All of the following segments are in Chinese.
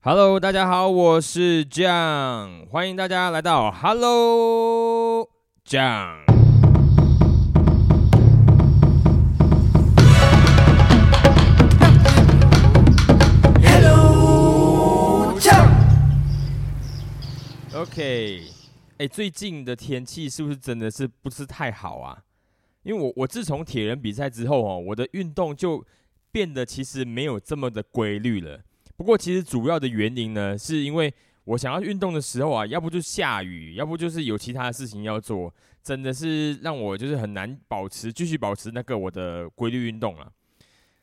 Hello，大家好，我是 John，欢迎大家来到 Hello John。OK，哎，最近的天气是不是真的是不是太好啊？因为我我自从铁人比赛之后哦，我的运动就变得其实没有这么的规律了。不过其实主要的原因呢，是因为我想要运动的时候啊，要不就下雨，要不就是有其他的事情要做，真的是让我就是很难保持继续保持那个我的规律运动了。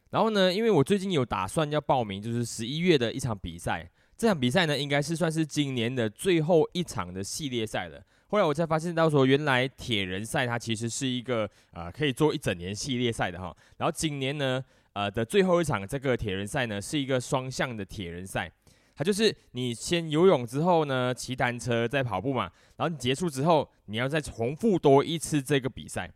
然后呢，因为我最近有打算要报名，就是十一月的一场比赛。这场比赛呢，应该是算是今年的最后一场的系列赛了。后来我才发现到说，原来铁人赛它其实是一个呃可以做一整年系列赛的哈。然后今年呢，呃的最后一场这个铁人赛呢，是一个双向的铁人赛，它就是你先游泳之后呢，骑单车再跑步嘛，然后你结束之后，你要再重复多一次这个比赛。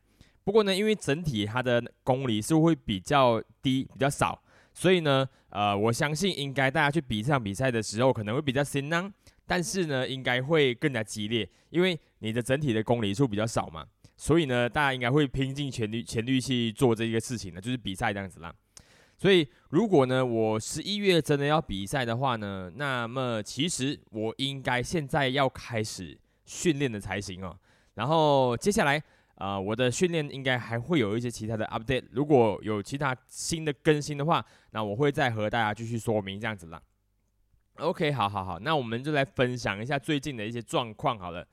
不过呢，因为整体它的公里数会比较低，比较少。所以呢，呃，我相信应该大家去比这场比赛的时候，可能会比较辛难，但是呢，应该会更加激烈，因为你的整体的公里数比较少嘛，所以呢，大家应该会拼尽全力全力去做这个事情的，就是比赛这样子啦。所以如果呢，我十一月真的要比赛的话呢，那么其实我应该现在要开始训练的才行哦。然后接下来。啊，我的训练应该还会有一些其他的 update，如果有其他新的更新的话，那我会再和大家继续说明这样子啦。OK，好好好，那我们就来分享一下最近的一些状况好了。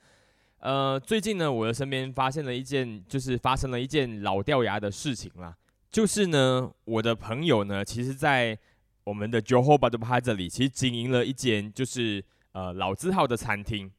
呃，最近呢，我的身边发现了一件，就是发生了一件老掉牙的事情啦，就是呢，我的朋友呢，其实在我们的 Johor Bahru 这里，其实经营了一间就是呃老字号的餐厅。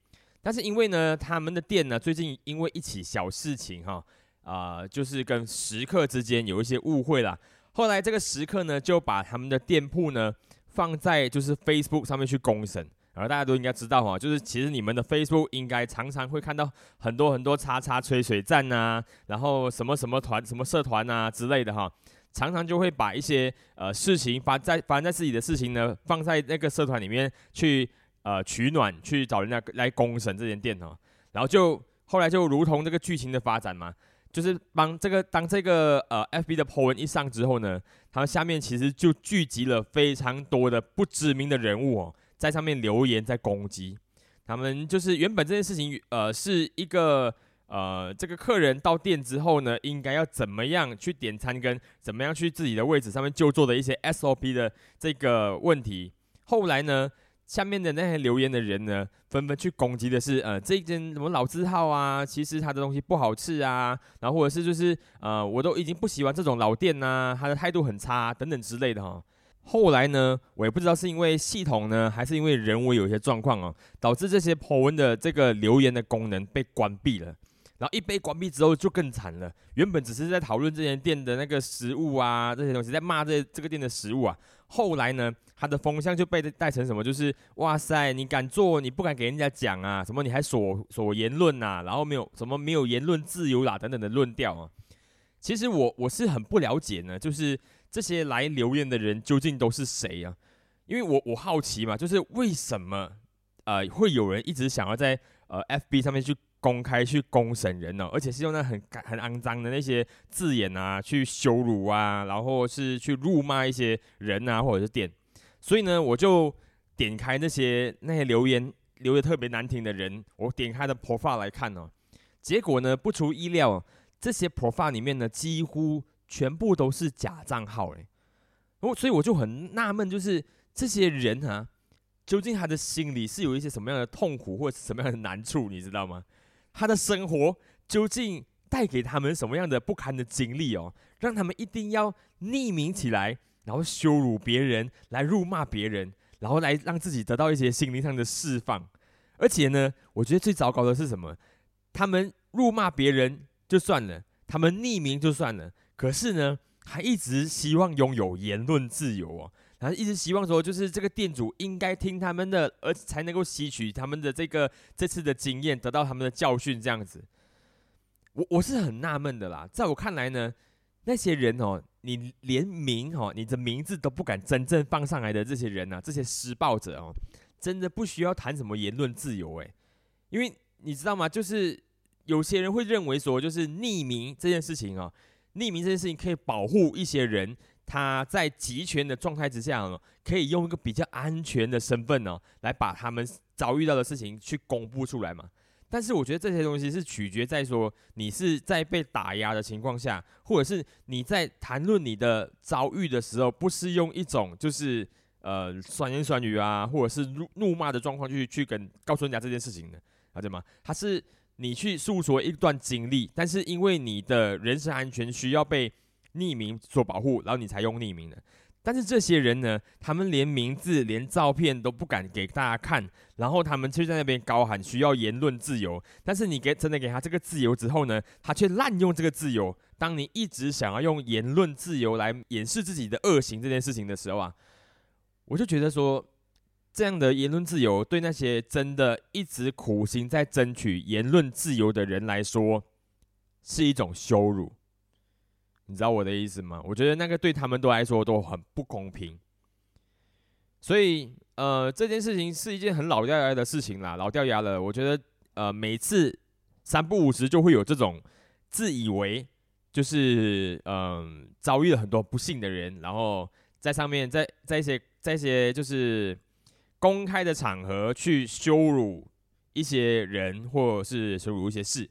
但是因为呢，他们的店呢，最近因为一起小事情哈，啊，就是跟食客之间有一些误会啦。后来这个食客呢，就把他们的店铺呢放在就是 Facebook 上面去公审。然后大家都应该知道哈，就是其实你们的 Facebook 应该常常会看到很多很多叉叉吹水站呐，然后什么什么团、什么社团呐之类的哈，常常就会把一些呃事情发在发在自己的事情呢，放在那个社团里面去。呃，取暖去找人家来攻审这间店哦，然后就后来就如同这个剧情的发展嘛，就是帮这个当这个呃 FB 的 po 文一上之后呢，他下面其实就聚集了非常多的不知名的人物哦，在上面留言在攻击他们，就是原本这件事情呃是一个呃这个客人到店之后呢，应该要怎么样去点餐跟怎么样去自己的位置上面就坐的一些 SOP 的这个问题，后来呢？下面的那些留言的人呢，纷纷去攻击的是，呃，这间什么老字号啊，其实他的东西不好吃啊，然后或者是就是，呃，我都已经不喜欢这种老店呐，他的态度很差等等之类的哈。后来呢，我也不知道是因为系统呢，还是因为人为有一些状况哦，导致这些 po 文的这个留言的功能被关闭了。然后一被关闭之后就更惨了，原本只是在讨论这间店的那个食物啊，这些东西在骂这这个店的食物啊，后来呢？他的风向就被带成什么？就是哇塞，你敢做，你不敢给人家讲啊？什么你还所所言论呐？然后没有什么没有言论自由啦等等的论调啊。其实我我是很不了解呢，就是这些来留言的人究竟都是谁啊？因为我我好奇嘛，就是为什么呃会有人一直想要在呃 FB 上面去公开去公审人呢？而且是用那很很肮脏的那些字眼啊，去羞辱啊，然后是去辱骂一些人啊，或者是店。所以呢，我就点开那些那些留言留的特别难听的人，我点开的 profile 来看哦，结果呢，不出意料，这些 profile 里面呢，几乎全部都是假账号嘞。我所以我就很纳闷，就是这些人啊，究竟他的心里是有一些什么样的痛苦或者什么样的难处，你知道吗？他的生活究竟带给他们什么样的不堪的经历哦，让他们一定要匿名起来？然后羞辱别人，来辱骂别人，然后来让自己得到一些心灵上的释放。而且呢，我觉得最糟糕的是什么？他们辱骂别人就算了，他们匿名就算了，可是呢，还一直希望拥有言论自由哦，然后一直希望说，就是这个店主应该听他们的，而才能够吸取他们的这个这次的经验，得到他们的教训。这样子，我我是很纳闷的啦。在我看来呢，那些人哦。你连名哦，你的名字都不敢真正放上来的这些人呐，这些施暴者哦，真的不需要谈什么言论自由诶，因为你知道吗？就是有些人会认为说，就是匿名这件事情哦，匿名这件事情可以保护一些人，他在集权的状态之下哦，可以用一个比较安全的身份呢，来把他们遭遇到的事情去公布出来嘛。但是我觉得这些东西是取决在说你是在被打压的情况下，或者是你在谈论你的遭遇的时候，不是用一种就是呃酸言酸语啊，或者是怒怒骂的状况去去跟告诉人家这件事情的，了解吗？他是你去诉说一段经历，但是因为你的人身安全需要被匿名所保护，然后你才用匿名的。但是这些人呢，他们连名字、连照片都不敢给大家看，然后他们却在那边高喊需要言论自由。但是你给真的给他这个自由之后呢，他却滥用这个自由。当你一直想要用言论自由来掩饰自己的恶行这件事情的时候啊，我就觉得说，这样的言论自由对那些真的一直苦心在争取言论自由的人来说，是一种羞辱。你知道我的意思吗？我觉得那个对他们都来说都很不公平，所以呃，这件事情是一件很老掉牙的事情啦，老掉牙了。我觉得呃，每次三不五时就会有这种自以为就是嗯遭遇了很多不幸的人，然后在上面在在一些在一些就是公开的场合去羞辱一些人，或者是羞辱一些事。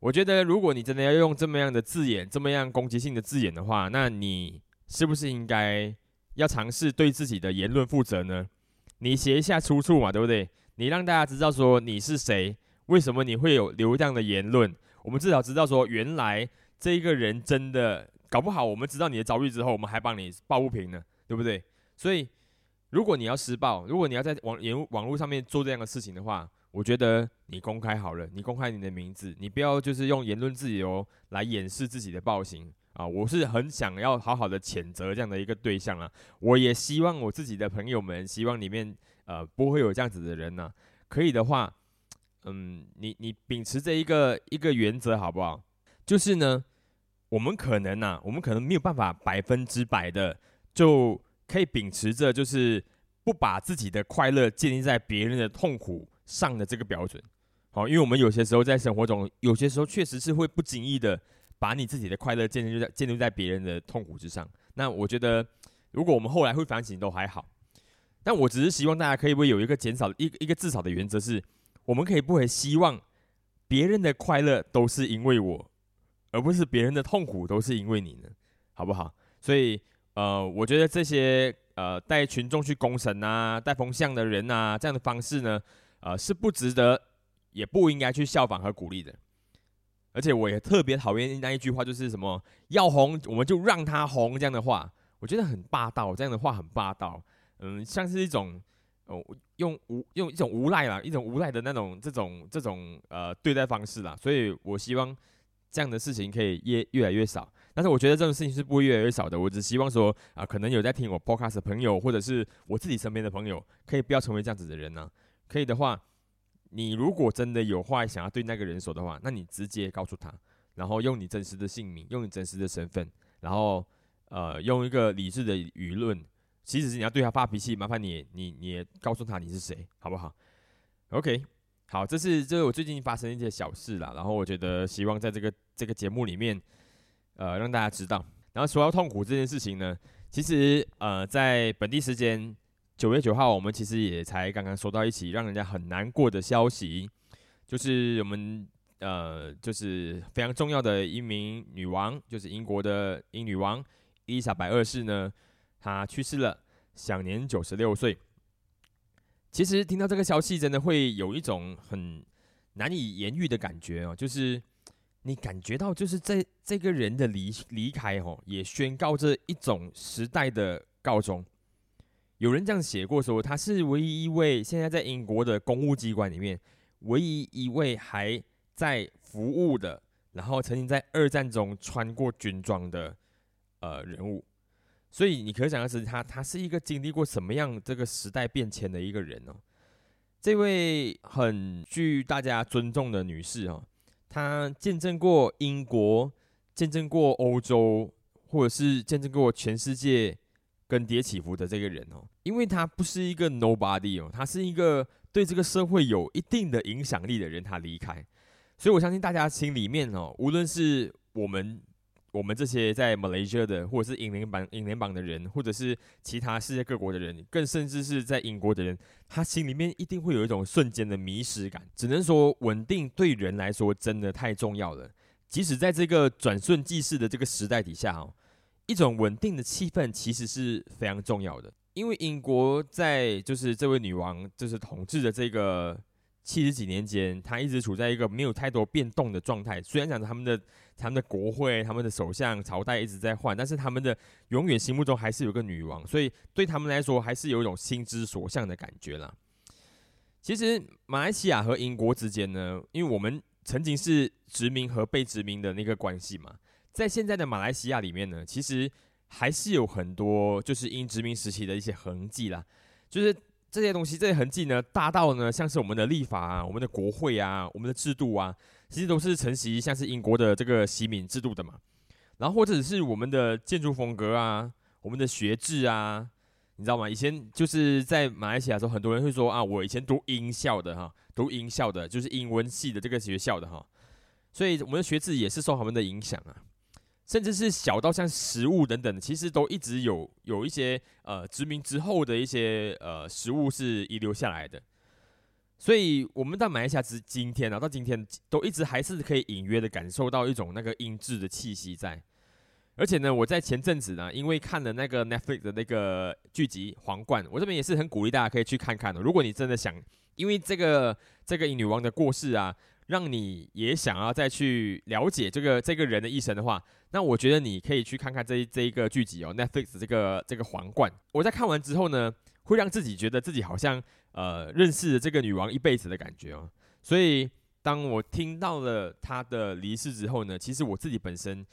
我觉得，如果你真的要用这么样的字眼，这么样攻击性的字眼的话，那你是不是应该要尝试对自己的言论负责呢？你写一下出处嘛，对不对？你让大家知道说你是谁，为什么你会有流量的言论？我们至少知道说，原来这一个人真的搞不好，我们知道你的遭遇之后，我们还帮你抱不平呢，对不对？所以，如果你要施暴，如果你要在网言网络上面做这样的事情的话，我觉得你公开好了，你公开你的名字，你不要就是用言论自由来掩饰自己的暴行啊！我是很想要好好的谴责这样的一个对象啊！我也希望我自己的朋友们，希望里面呃不会有这样子的人呢。可以的话，嗯，你你秉持着一个一个原则好不好？就是呢，我们可能呐，我们可能没有办法百分之百的就可以秉持着，就是不把自己的快乐建立在别人的痛苦。上的这个标准，好，因为我们有些时候在生活中，有些时候确实是会不经意的把你自己的快乐建立在建立在别人的痛苦之上。那我觉得，如果我们后来会反省，都还好。但我只是希望大家可以不会有一个减少一一个至少的原则，是我们可以不会希望别人的快乐都是因为我，而不是别人的痛苦都是因为你呢，好不好？所以，呃，我觉得这些呃带群众去攻神啊、带风向的人啊，这样的方式呢。呃，是不值得，也不应该去效仿和鼓励的。而且我也特别讨厌那一句话，就是什么要红我们就让他红这样的话，我觉得很霸道，这样的话很霸道。嗯，像是一种哦，用无用一种无赖啦，一种无赖的那种这种这种呃对待方式啦。所以我希望这样的事情可以越越来越少。但是我觉得这种事情是不会越来越少的。我只希望说啊，可能有在听我 podcast 的朋友，或者是我自己身边的朋友，可以不要成为这样子的人呢。可以的话，你如果真的有话想要对那个人说的话，那你直接告诉他，然后用你真实的姓名，用你真实的身份，然后呃，用一个理智的舆论。即使是你要对他发脾气，麻烦你你你也告诉他你是谁，好不好？OK，好，这是这是我最近发生一些小事啦，然后我觉得希望在这个这个节目里面，呃，让大家知道。然后说到痛苦这件事情呢，其实呃，在本地时间。九月九号，我们其实也才刚刚收到一起让人家很难过的消息，就是我们呃，就是非常重要的一名女王，就是英国的英女王伊丽莎白二世呢，她去世了，享年九十六岁。其实听到这个消息，真的会有一种很难以言喻的感觉哦，就是你感觉到，就是这这个人的离离开哦，也宣告着一种时代的告终。有人这样写过说，他是唯一一位现在在英国的公务机关里面唯一一位还在服务的，然后曾经在二战中穿过军装的呃人物。所以你可想而知，他他是一个经历过什么样这个时代变迁的一个人哦。这位很具大家尊重的女士哦，他见证过英国，见证过欧洲，或者是见证过全世界更迭起伏的这个人哦，因为他不是一个 nobody 哦，他是一个对这个社会有一定的影响力的人，他离开，所以我相信大家心里面哦，无论是我们。我们这些在马来西亚的，或者是英联邦、英联邦的人，或者是其他世界各国的人，更甚至是在英国的人，他心里面一定会有一种瞬间的迷失感。只能说，稳定对人来说真的太重要了。即使在这个转瞬即逝的这个时代底下，哦，一种稳定的气氛其实是非常重要的。因为英国在就是这位女王就是统治的这个。七十几年间，他一直处在一个没有太多变动的状态。虽然讲他们的他们的国会、他们的首相、朝代一直在换，但是他们的永远心目中还是有个女王，所以对他们来说还是有一种心之所向的感觉啦。其实马来西亚和英国之间呢，因为我们曾经是殖民和被殖民的那个关系嘛，在现在的马来西亚里面呢，其实还是有很多就是英殖民时期的一些痕迹啦，就是。这些东西，这些痕迹呢，大到呢，像是我们的立法啊，我们的国会啊，我们的制度啊，其实都是承袭像是英国的这个习敏制度的嘛。然后或者是我们的建筑风格啊，我们的学制啊，你知道吗？以前就是在马来西亚的时候，很多人会说啊，我以前读英校的哈，读英校的，就是英文系的这个学校的哈，所以我们的学制也是受他们的影响啊。甚至是小到像食物等等，其实都一直有有一些呃殖民之后的一些呃食物是遗留下来的，所以我们到马来西亚之今天啊，到今天都一直还是可以隐约的感受到一种那个英制的气息在。而且呢，我在前阵子呢，因为看了那个 Netflix 的那个剧集《皇冠》，我这边也是很鼓励大家可以去看看的。如果你真的想，因为这个这个英女王的过世啊。让你也想要再去了解这个这个人的一生的话，那我觉得你可以去看看这这一个剧集哦，Netflix 这个这个皇冠。我在看完之后呢，会让自己觉得自己好像呃认识了这个女王一辈子的感觉哦。所以当我听到了她的离世之后呢，其实我自己本身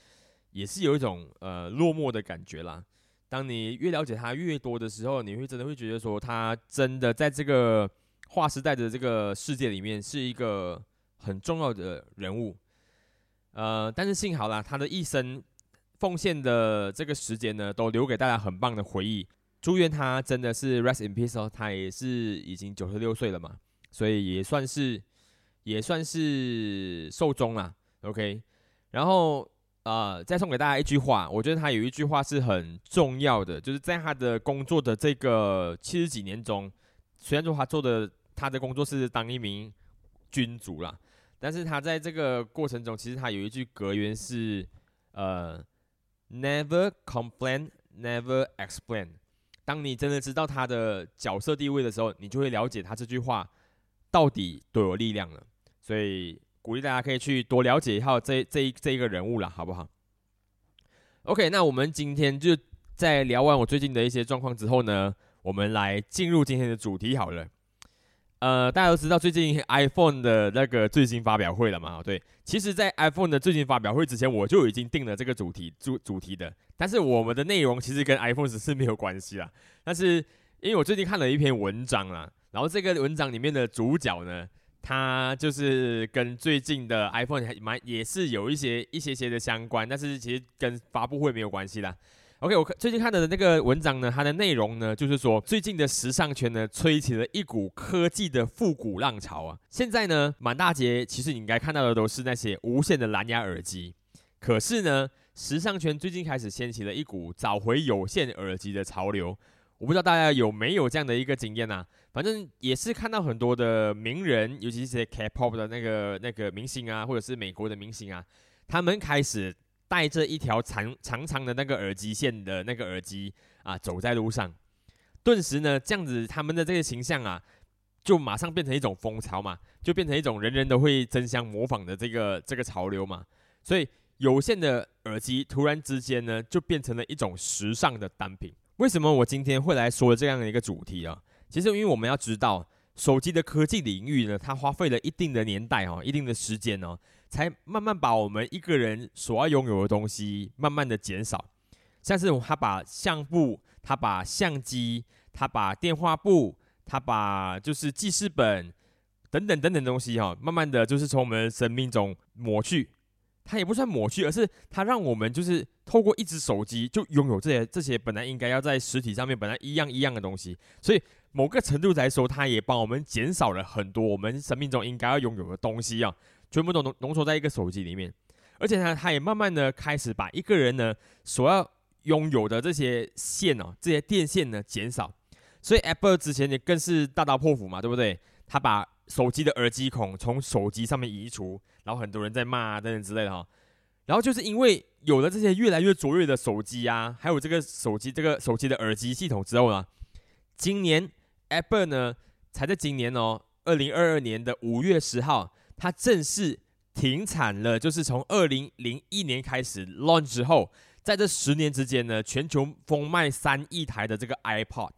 也是有一种呃落寞的感觉啦。当你越了解她越多的时候，你会真的会觉得说，她真的在这个划时代的这个世界里面是一个。很重要的人物，呃，但是幸好啦，他的一生奉献的这个时间呢，都留给大家很棒的回忆。祝愿他真的是 rest in peace 哦，他也是已经九十六岁了嘛，所以也算是也算是寿终了。OK，然后呃，再送给大家一句话，我觉得他有一句话是很重要的，就是在他的工作的这个七十几年中，虽然说他做的他的工作是当一名君主啦。但是他在这个过程中，其实他有一句格言是，呃，Never complain, never explain。当你真的知道他的角色地位的时候，你就会了解他这句话到底多有力量了。所以鼓励大家可以去多了解一下这这一这一个人物了，好不好？OK，那我们今天就在聊完我最近的一些状况之后呢，我们来进入今天的主题好了。呃，大家都知道最近 iPhone 的那个最新发表会了嘛？对，其实，在 iPhone 的最新发表会之前，我就已经定了这个主题主主题的。但是我们的内容其实跟 iPhone 是没有关系啦。但是因为我最近看了一篇文章啦，然后这个文章里面的主角呢，他就是跟最近的 iPhone 还蛮也是有一些一些些的相关，但是其实跟发布会没有关系啦。OK，我最近看的那个文章呢，它的内容呢，就是说最近的时尚圈呢，吹起了一股科技的复古浪潮啊。现在呢，满大街其实你应该看到的都是那些无线的蓝牙耳机，可是呢，时尚圈最近开始掀起了一股找回有线耳机的潮流。我不知道大家有没有这样的一个经验呐？反正也是看到很多的名人，尤其是些 K-pop 的那个那个明星啊，或者是美国的明星啊，他们开始。带着一条长长长的那个耳机线的那个耳机啊，走在路上，顿时呢，这样子他们的这个形象啊，就马上变成一种风潮嘛，就变成一种人人都会争相模仿的这个这个潮流嘛。所以有线的耳机突然之间呢，就变成了一种时尚的单品。为什么我今天会来说这样的一个主题啊？其实因为我们要知道，手机的科技领域呢，它花费了一定的年代哦，一定的时间哦。才慢慢把我们一个人所要拥有的东西慢慢的减少，像是他把相簿，他把相机，他把电话簿，他把就是记事本等等等等东西哈，慢慢的就是从我们生命中抹去，它也不算抹去，而是它让我们就是透过一只手机就拥有这些这些本来应该要在实体上面本来一样一样的东西。所以某个程度来说，它也帮我们减少了很多我们生命中应该要拥有的东西啊，全部都浓浓缩在一个手机里面。而且呢，它也慢慢的开始把一个人呢所要拥有的这些线哦，这些电线呢减少。所以 Apple 之前也更是大刀破斧嘛，对不对？他把手机的耳机孔从手机上面移除，然后很多人在骂啊等等之类的哈。然后就是因为有了这些越来越卓越的手机啊，还有这个手机这个手机的耳机系统之后呢，今年 Apple 呢才在今年哦，二零二二年的五月十号，它正式停产了，就是从二零零一年开始 launch 之后，在这十年之间呢，全球疯卖三亿台的这个 iPod。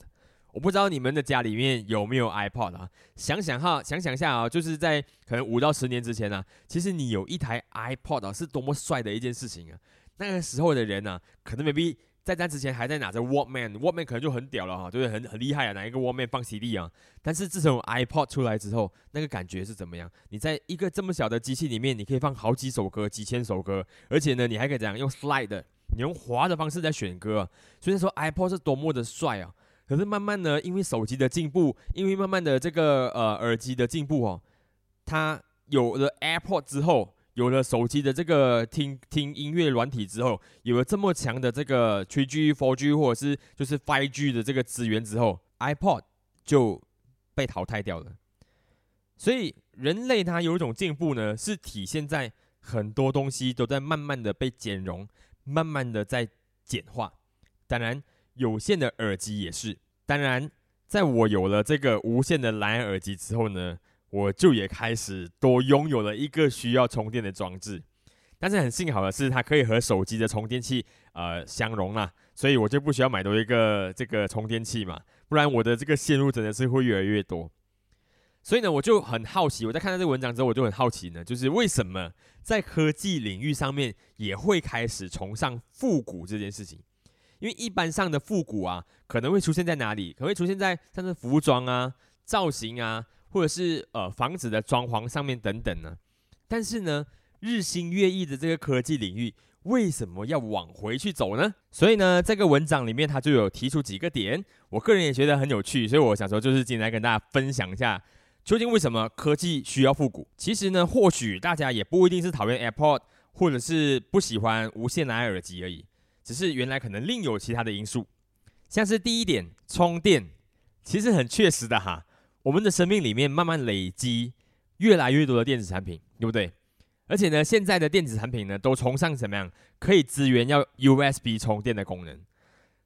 我不知道你们的家里面有没有 iPod 啊？想想哈，想想下啊，就是在可能五到十年之前呢，其实你有一台 iPod 啊，是多么帅的一件事情啊！那个时候的人呢，可能 maybe 在那之前还在拿着 Walkman，Walkman 可能就很屌了哈，就是很很厉害啊，拿一个 Walkman 放 CD 啊。但是自从 iPod 出来之后，那个感觉是怎么样？你在一个这么小的机器里面，你可以放好几首歌，几千首歌，而且呢，你还可以怎样用 slide，你用滑的方式在选歌。所以说 iPod 是多么的帅啊！可是慢慢的，因为手机的进步，因为慢慢的这个呃耳机的进步哦，它有了 AirPod 之后，有了手机的这个听听音乐软体之后，有了这么强的这个 3G、4G 或者是就是 5G 的这个资源之后，iPod 就被淘汰掉了。所以人类它有一种进步呢，是体现在很多东西都在慢慢的被减容，慢慢的在简化。当然。有线的耳机也是，当然，在我有了这个无线的蓝牙耳机之后呢，我就也开始多拥有了一个需要充电的装置。但是很幸好的是，它可以和手机的充电器呃相容啦，所以我就不需要买多一个这个充电器嘛，不然我的这个线路真的是会越来越多。所以呢，我就很好奇，我在看到这个文章之后，我就很好奇呢，就是为什么在科技领域上面也会开始崇尚复古这件事情。因为一般上的复古啊，可能会出现在哪里？可能会出现在像是服装啊、造型啊，或者是呃房子的装潢上面等等呢。但是呢，日新月异的这个科技领域，为什么要往回去走呢？所以呢，这个文章里面他就有提出几个点，我个人也觉得很有趣，所以我想说，就是今天来跟大家分享一下，究竟为什么科技需要复古？其实呢，或许大家也不一定是讨厌 AirPod，或者是不喜欢无线蓝牙耳机而已。只是原来可能另有其他的因素，像是第一点充电，其实很确实的哈。我们的生命里面慢慢累积越来越多的电子产品，对不对？而且呢，现在的电子产品呢都崇尚怎么样？可以支援要 USB 充电的功能。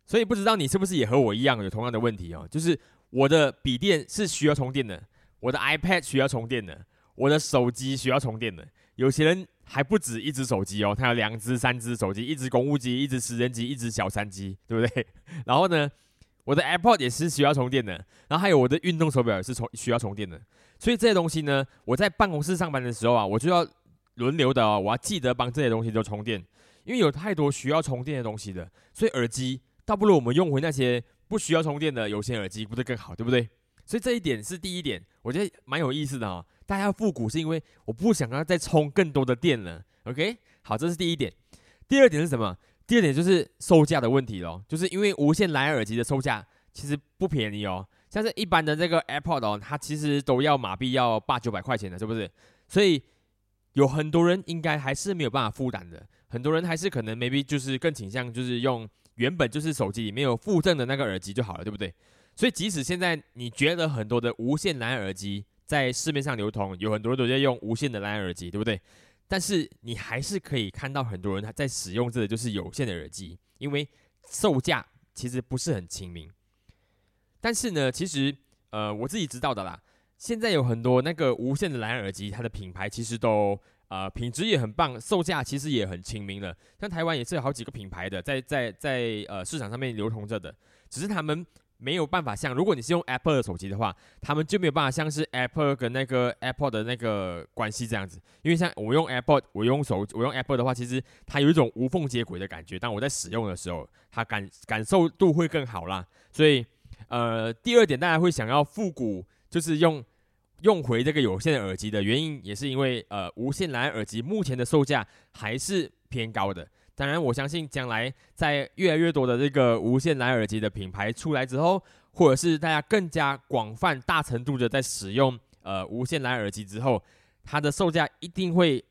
所以不知道你是不是也和我一样有同样的问题哦？就是我的笔电是需要充电的，我的 iPad 需要充电的，我的手机需要充电的。有些人。还不止一只手机哦，他有两只、三只手机，一只公务机，一只私人机，一只小三机，对不对？然后呢，我的 AirPod 也是需要充电的，然后还有我的运动手表也是充需要充电的。所以这些东西呢，我在办公室上班的时候啊，我就要轮流的哦，我要记得帮这些东西都充电，因为有太多需要充电的东西的。所以耳机倒不如我们用回那些不需要充电的有线耳机，不是更好，对不对？所以这一点是第一点，我觉得蛮有意思的哦。大家复古是因为我不想要再充更多的电了。OK，好，这是第一点。第二点是什么？第二点就是售价的问题咯，就是因为无线蓝牙耳机的售价其实不便宜哦，像是一般的这个 AirPod 哦，它其实都要马币要八九百块钱的，是不是？所以有很多人应该还是没有办法负担的，很多人还是可能 maybe 就是更倾向就是用原本就是手机里面有附赠的那个耳机就好了，对不对？所以即使现在你觉得很多的无线蓝牙耳机，在市面上流通，有很多人都在用无线的蓝牙耳机，对不对？但是你还是可以看到很多人他在使用这个就是有线的耳机，因为售价其实不是很亲民。但是呢，其实呃我自己知道的啦，现在有很多那个无线的蓝牙耳机，它的品牌其实都呃品质也很棒，售价其实也很亲民了。像台湾也是有好几个品牌的在在在呃市场上面流通着的，只是他们。没有办法像，如果你是用 Apple 的手机的话，他们就没有办法像是 Apple 跟那个 Apple 的那个关系这样子。因为像我用 Apple，我用手，我用 Apple 的话，其实它有一种无缝接轨的感觉。当我在使用的时候，它感感受度会更好啦。所以，呃，第二点，大家会想要复古，就是用用回这个有线耳机的原因，也是因为呃，无线蓝牙耳机目前的售价还是偏高的。当然，我相信将来在越来越多的这个无线蓝牙耳机的品牌出来之后，或者是大家更加广泛、大程度的在使用呃无线蓝牙耳机之后，它的售价一定会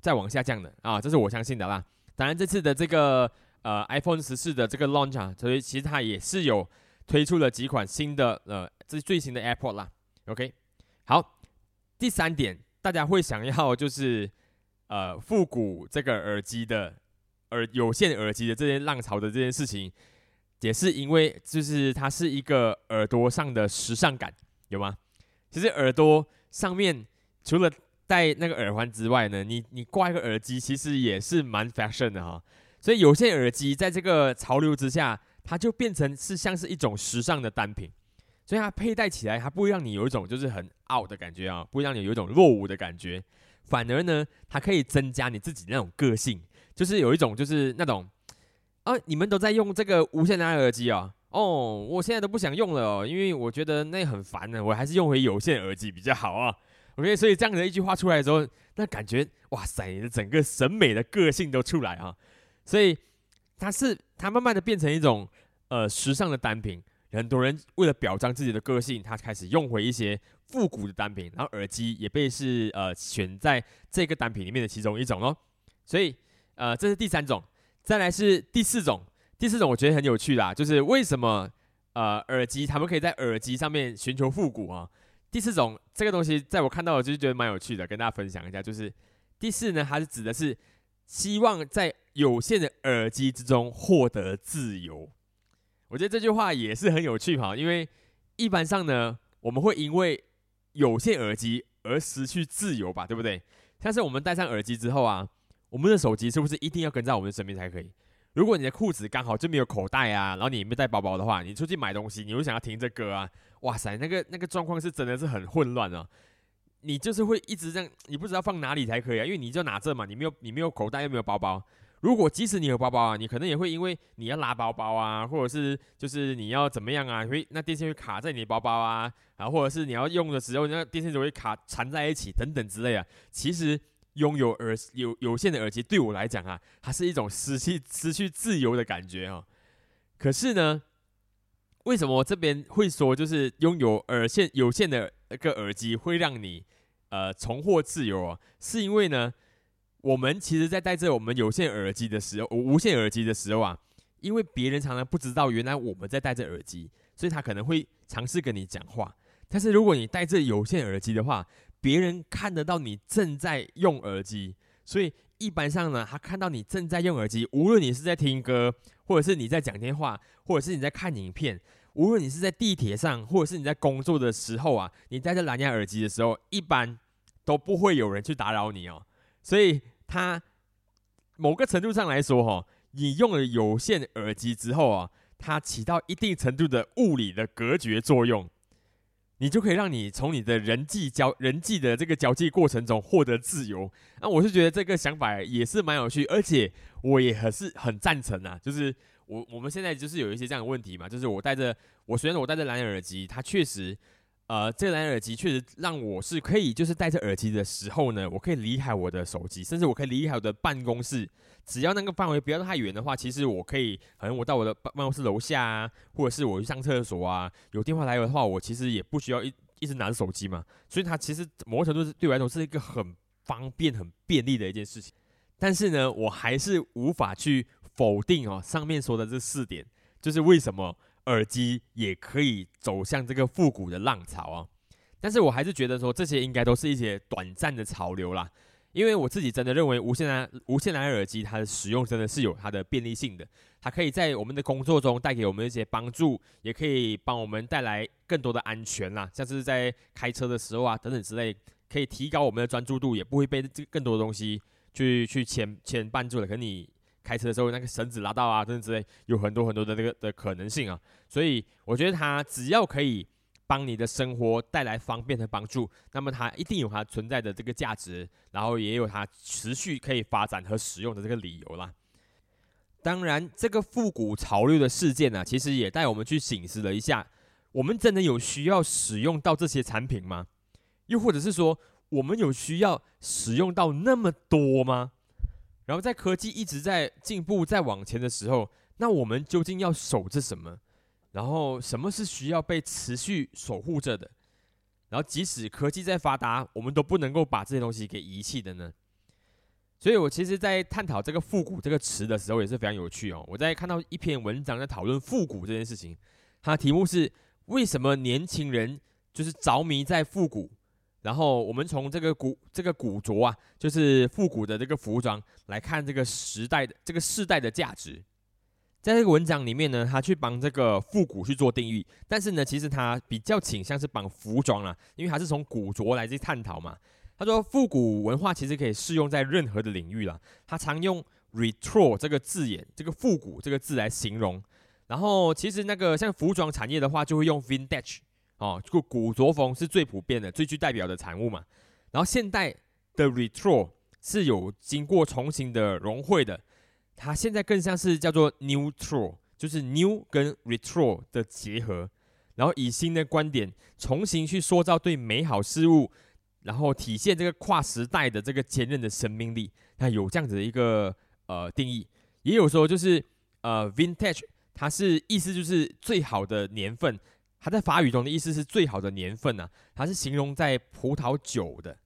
再往下降的啊，这是我相信的啦。当然，这次的这个呃 iPhone 十四的这个 launch 啊，所以其实它也是有推出了几款新的呃，这最新的 AirPod 啦。OK，好，第三点，大家会想要就是呃复古这个耳机的。耳有线耳机的这件浪潮的这件事情，也是因为就是它是一个耳朵上的时尚感，有吗？其实耳朵上面除了戴那个耳环之外呢，你你挂一个耳机，其实也是蛮 fashion 的哈。所以有线耳机在这个潮流之下，它就变成是像是一种时尚的单品，所以它佩戴起来，它不会让你有一种就是很 out 的感觉啊，不会让你有一种落伍的感觉，反而呢，它可以增加你自己那种个性。就是有一种，就是那种，啊，你们都在用这个无线蓝牙耳机啊？哦，我现在都不想用了，因为我觉得那很烦呢，我还是用回有线耳机比较好啊。OK，所以这样的一句话出来的时候，那感觉哇塞，你的整个审美的个性都出来啊。所以它是它慢慢的变成一种呃时尚的单品，很多人为了表彰自己的个性，他开始用回一些复古的单品，然后耳机也被是呃选在这个单品里面的其中一种哦，所以。呃，这是第三种，再来是第四种。第四种我觉得很有趣啦，就是为什么呃耳机他们可以在耳机上面寻求复古啊？第四种这个东西，在我看到我就是觉得蛮有趣的，跟大家分享一下。就是第四呢，它是指的是希望在有限的耳机之中获得自由。我觉得这句话也是很有趣哈，因为一般上呢，我们会因为有线耳机而失去自由吧，对不对？像是我们戴上耳机之后啊。我们的手机是不是一定要跟在我们的身边才可以？如果你的裤子刚好就没有口袋啊，然后你没带包包的话，你出去买东西，你又想要听这歌啊，哇塞，那个那个状况是真的是很混乱啊！你就是会一直这样，你不知道放哪里才可以啊，因为你就拿这嘛，你没有你没有口袋又没有包包。如果即使你有包包啊，你可能也会因为你要拉包包啊，或者是就是你要怎么样啊，会那电线会卡在你的包包啊，然后或者是你要用的时候，那电线就会卡缠在一起等等之类啊，其实。拥有耳有有线的耳机对我来讲啊，它是一种失去失去自由的感觉啊。可是呢，为什么我这边会说，就是拥有耳线有线的一个耳机会让你呃重获自由啊？是因为呢，我们其实在戴着我们有线耳机的时候，无线耳机的时候啊，因为别人常常不知道原来我们在戴着耳机，所以他可能会尝试跟你讲话。但是如果你戴着有线耳机的话，别人看得到你正在用耳机，所以一般上呢，他看到你正在用耳机，无论你是在听歌，或者是你在讲电话，或者是你在看影片，无论你是在地铁上，或者是你在工作的时候啊，你戴着蓝牙耳机的时候，一般都不会有人去打扰你哦。所以它某个程度上来说，哈，你用了有线耳机之后啊，它起到一定程度的物理的隔绝作用。你就可以让你从你的人际交人际的这个交际过程中获得自由。那我是觉得这个想法也是蛮有趣，而且我也很是很赞成啊。就是我我们现在就是有一些这样的问题嘛，就是我戴着我虽然我戴着蓝牙耳机，它确实。呃，这个蓝牙耳机确实让我是可以，就是戴着耳机的时候呢，我可以离开我的手机，甚至我可以离开我的办公室，只要那个范围不要太远的话，其实我可以，可能我到我的办办公室楼下啊，或者是我去上厕所啊，有电话来的话，我其实也不需要一一直拿着手机嘛，所以它其实某种程度是对我来说是一个很方便、很便利的一件事情。但是呢，我还是无法去否定哦上面说的这四点，就是为什么。耳机也可以走向这个复古的浪潮啊，但是我还是觉得说这些应该都是一些短暂的潮流啦，因为我自己真的认为无线蓝无线蓝牙耳机它的使用真的是有它的便利性的，它可以在我们的工作中带给我们一些帮助，也可以帮我们带来更多的安全啦，像是在开车的时候啊等等之类，可以提高我们的专注度，也不会被这更多的东西去去牵牵绊住了，可你。开车的时候，那个绳子拉到啊，等等之类，有很多很多的那个的可能性啊。所以我觉得它只要可以帮你的生活带来方便和帮助，那么它一定有它存在的这个价值，然后也有它持续可以发展和使用的这个理由啦。当然，这个复古潮流的事件呢，其实也带我们去醒思了一下：我们真的有需要使用到这些产品吗？又或者是说，我们有需要使用到那么多吗？然后在科技一直在进步、在往前的时候，那我们究竟要守着什么？然后什么是需要被持续守护着的？然后即使科技再发达，我们都不能够把这些东西给遗弃的呢？所以我其实，在探讨这个“复古”这个词的时候，也是非常有趣哦。我在看到一篇文章在讨论复古这件事情，它题目是“为什么年轻人就是着迷在复古”。然后我们从这个古这个古着啊，就是复古的这个服装来看这个时代的这个世代的价值，在这个文章里面呢，他去帮这个复古去做定义，但是呢，其实他比较倾向是帮服装啦，因为他是从古着来去探讨嘛。他说复古文化其实可以适用在任何的领域啦，他常用 retro 这个字眼，这个复古这个字来形容。然后其实那个像服装产业的话，就会用 vintage。哦，古古着风是最普遍的、最具代表的产物嘛。然后现代的 retro 是有经过重新的融汇的，它现在更像是叫做 neutral，就是 new 跟 retro 的结合，然后以新的观点重新去塑造对美好事物，然后体现这个跨时代的这个坚韧的生命力。它有这样子的一个呃定义，也有说就是呃 vintage，它是意思就是最好的年份。它在法语中的意思是最好的年份呢，它是形容在葡萄酒的，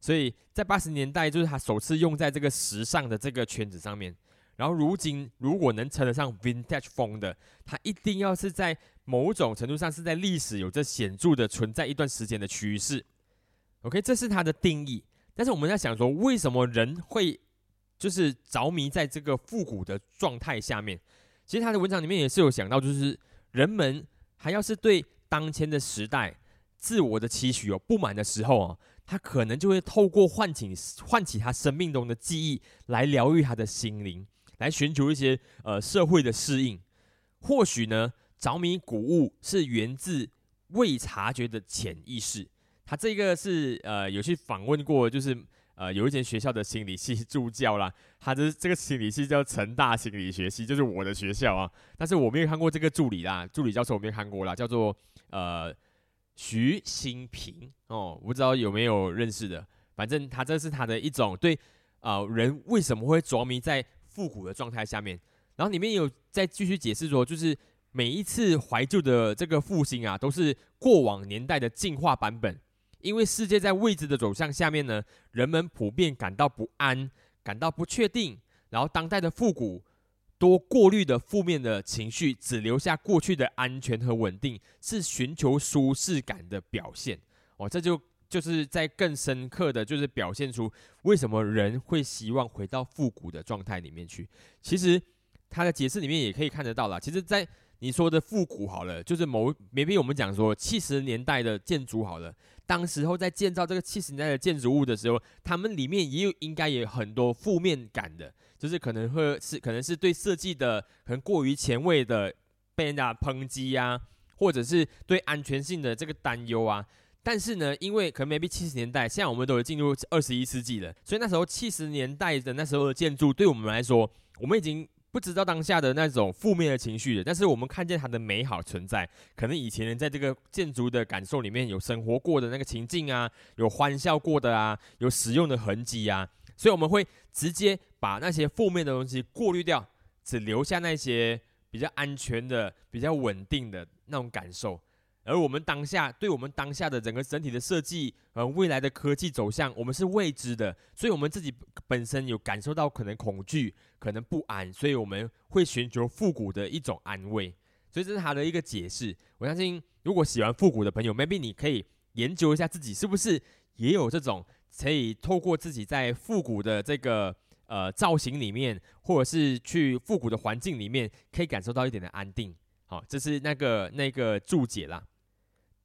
所以在八十年代就是它首次用在这个时尚的这个圈子上面。然后如今如果能称得上 vintage 风的，它一定要是在某种程度上是在历史有着显著的存在一段时间的趋势。OK，这是它的定义。但是我们在想说，为什么人会就是着迷在这个复古的状态下面？其实他的文章里面也是有想到，就是人们。还要是对当前的时代自我的期许有不满的时候哦，他可能就会透过唤醒唤起他生命中的记忆来疗愈他的心灵，来寻求一些呃社会的适应。或许呢，着迷古物是源自未察觉的潜意识。他这个是呃有去访问过，就是。呃，有一间学校的心理系助教啦，他的这个心理系叫成大心理学系，就是我的学校啊。但是我没有看过这个助理啦，助理教授我没有看过啦，叫做呃徐新平哦，不知道有没有认识的。反正他这是他的一种对啊，人为什么会着迷在复古的状态下面。然后里面有再继续解释说，就是每一次怀旧的这个复兴啊，都是过往年代的进化版本。因为世界在未知的走向下面呢，人们普遍感到不安，感到不确定。然后当代的复古多过滤的负面的情绪，只留下过去的安全和稳定，是寻求舒适感的表现。哦，这就就是在更深刻的就是表现出为什么人会希望回到复古的状态里面去。其实他的解释里面也可以看得到了。其实，在你说的复古好了，就是某 maybe 我们讲说七十年代的建筑好了。当时候在建造这个七十年代的建筑物的时候，他们里面也有应该也有很多负面感的，就是可能会是可能是对设计的可能过于前卫的被人家抨击呀，或者是对安全性的这个担忧啊。但是呢，因为可能 maybe 七十年代，现在我们都有进入二十一世纪了，所以那时候七十年代的那时候的建筑，对我们来说，我们已经。不知道当下的那种负面的情绪的，但是我们看见它的美好存在。可能以前人在这个建筑的感受里面有生活过的那个情境啊，有欢笑过的啊，有使用的痕迹啊，所以我们会直接把那些负面的东西过滤掉，只留下那些比较安全的、比较稳定的那种感受。而我们当下，对我们当下的整个整体的设计，呃，未来的科技走向，我们是未知的，所以我们自己本身有感受到可能恐惧，可能不安，所以我们会寻求复古的一种安慰。所以这是他的一个解释。我相信，如果喜欢复古的朋友，maybe 你可以研究一下自己是不是也有这种可以透过自己在复古的这个呃造型里面，或者是去复古的环境里面，可以感受到一点的安定。好，这是那个那个注解啦。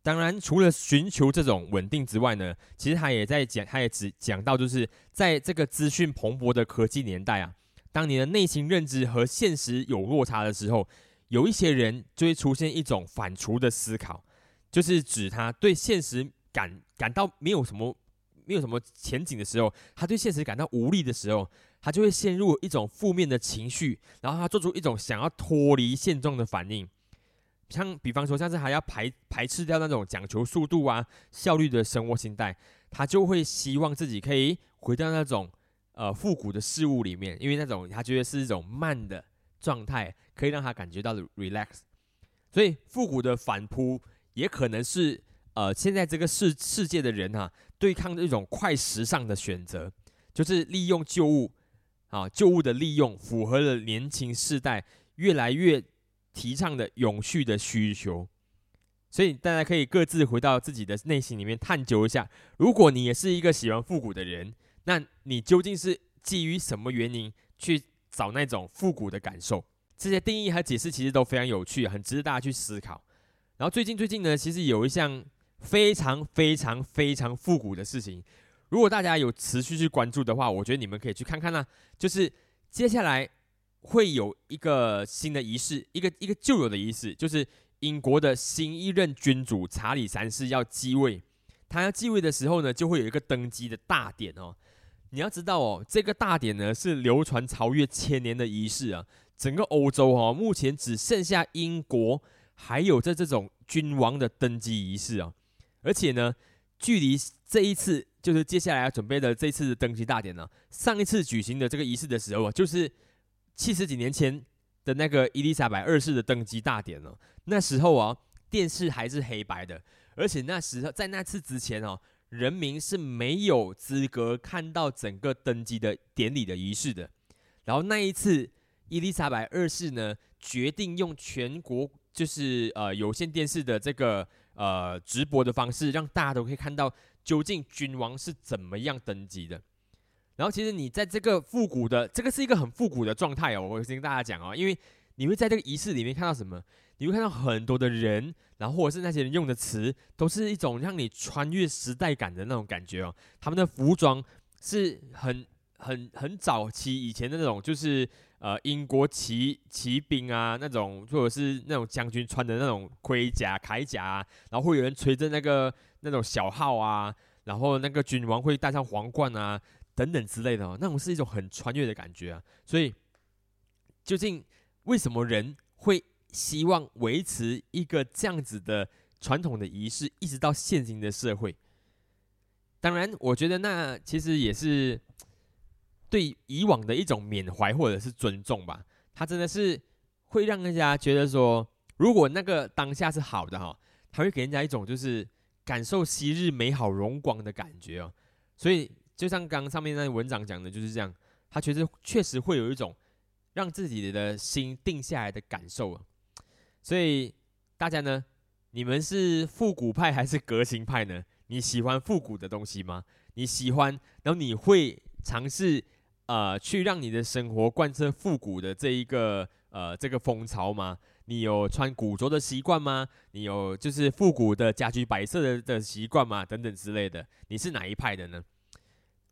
当然，除了寻求这种稳定之外呢，其实他也在讲，他也只讲到，就是在这个资讯蓬勃的科技年代啊，当你的内心认知和现实有落差的时候，有一些人就会出现一种反刍的思考，就是指他对现实感感到没有什么没有什么前景的时候，他对现实感到无力的时候，他就会陷入一种负面的情绪，然后他做出一种想要脱离现状的反应。像比方说，像是还要排排斥掉那种讲求速度啊、效率的生活心态，他就会希望自己可以回到那种呃复古的事物里面，因为那种他觉得是一种慢的状态，可以让他感觉到 relax。所以复古的反扑也可能是呃现在这个世世界的人哈对抗这种快时尚的选择，就是利用旧物啊旧物的利用，符合了年轻世代越来越。提倡的永续的需求，所以大家可以各自回到自己的内心里面探究一下。如果你也是一个喜欢复古的人，那你究竟是基于什么原因去找那种复古的感受？这些定义和解释其实都非常有趣，很值得大家去思考。然后最近最近呢，其实有一项非常非常非常复古的事情，如果大家有持续去关注的话，我觉得你们可以去看看呢。就是接下来。会有一个新的仪式，一个一个旧有的仪式，就是英国的新一任君主查理三世要继位。他要继位的时候呢，就会有一个登基的大典哦。你要知道哦，这个大典呢是流传超越千年的仪式啊。整个欧洲哈，目前只剩下英国还有着这种君王的登基仪式啊。而且呢，距离这一次就是接下来要准备的这次登基大典呢，上一次举行的这个仪式的时候啊，就是。七十几年前的那个伊丽莎白二世的登基大典哦，那时候啊，电视还是黑白的，而且那时候在那次之前哦，人民是没有资格看到整个登基的典礼的仪式的。然后那一次，伊丽莎白二世呢，决定用全国就是呃有线电视的这个呃直播的方式，让大家都可以看到究竟君王是怎么样登基的。然后其实你在这个复古的，这个是一个很复古的状态哦。我先跟大家讲哦，因为你会在这个仪式里面看到什么？你会看到很多的人，然后或者是那些人用的词，都是一种让你穿越时代感的那种感觉哦。他们的服装是很很很早期以前的那种，就是呃英国骑骑兵啊那种，或者是那种将军穿的那种盔甲铠甲啊，然后会有人吹着那个那种小号啊，然后那个君王会戴上皇冠啊。等等之类的哦，那种是一种很穿越的感觉啊。所以，究竟为什么人会希望维持一个这样子的传统的仪式，一直到现今的社会？当然，我觉得那其实也是对以往的一种缅怀或者是尊重吧。它真的是会让人家觉得说，如果那个当下是好的哈，它会给人家一种就是感受昔日美好荣光的感觉哦。所以。就像刚刚上面那文章讲的，就是这样，他确实确实会有一种让自己的心定下来的感受啊。所以大家呢，你们是复古派还是革新派呢？你喜欢复古的东西吗？你喜欢，然后你会尝试呃去让你的生活贯彻复古的这一个呃这个风潮吗？你有穿古着的习惯吗？你有就是复古的家居摆设的的习惯吗？等等之类的，你是哪一派的呢？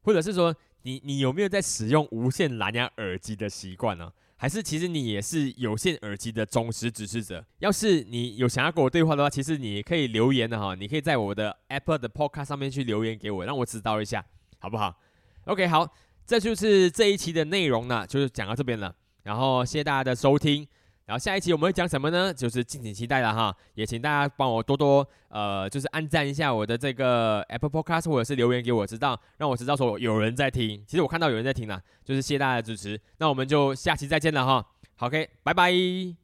或者是说，你你有没有在使用无线蓝牙耳机的习惯呢？还是其实你也是有线耳机的忠实支持者？要是你有想要跟我对话的话，其实你可以留言的哈，你可以在我的 Apple 的 Podcast 上面去留言给我，让我知道一下，好不好？OK，好，这就是这一期的内容呢，就是讲到这边了，然后谢谢大家的收听。然后下一期我们会讲什么呢？就是敬请期待了哈，也请大家帮我多多呃，就是按赞一下我的这个 Apple Podcast，或者是留言给我知道，让我知道说有人在听。其实我看到有人在听了，就是谢谢大家的支持。那我们就下期再见了哈。OK，拜拜。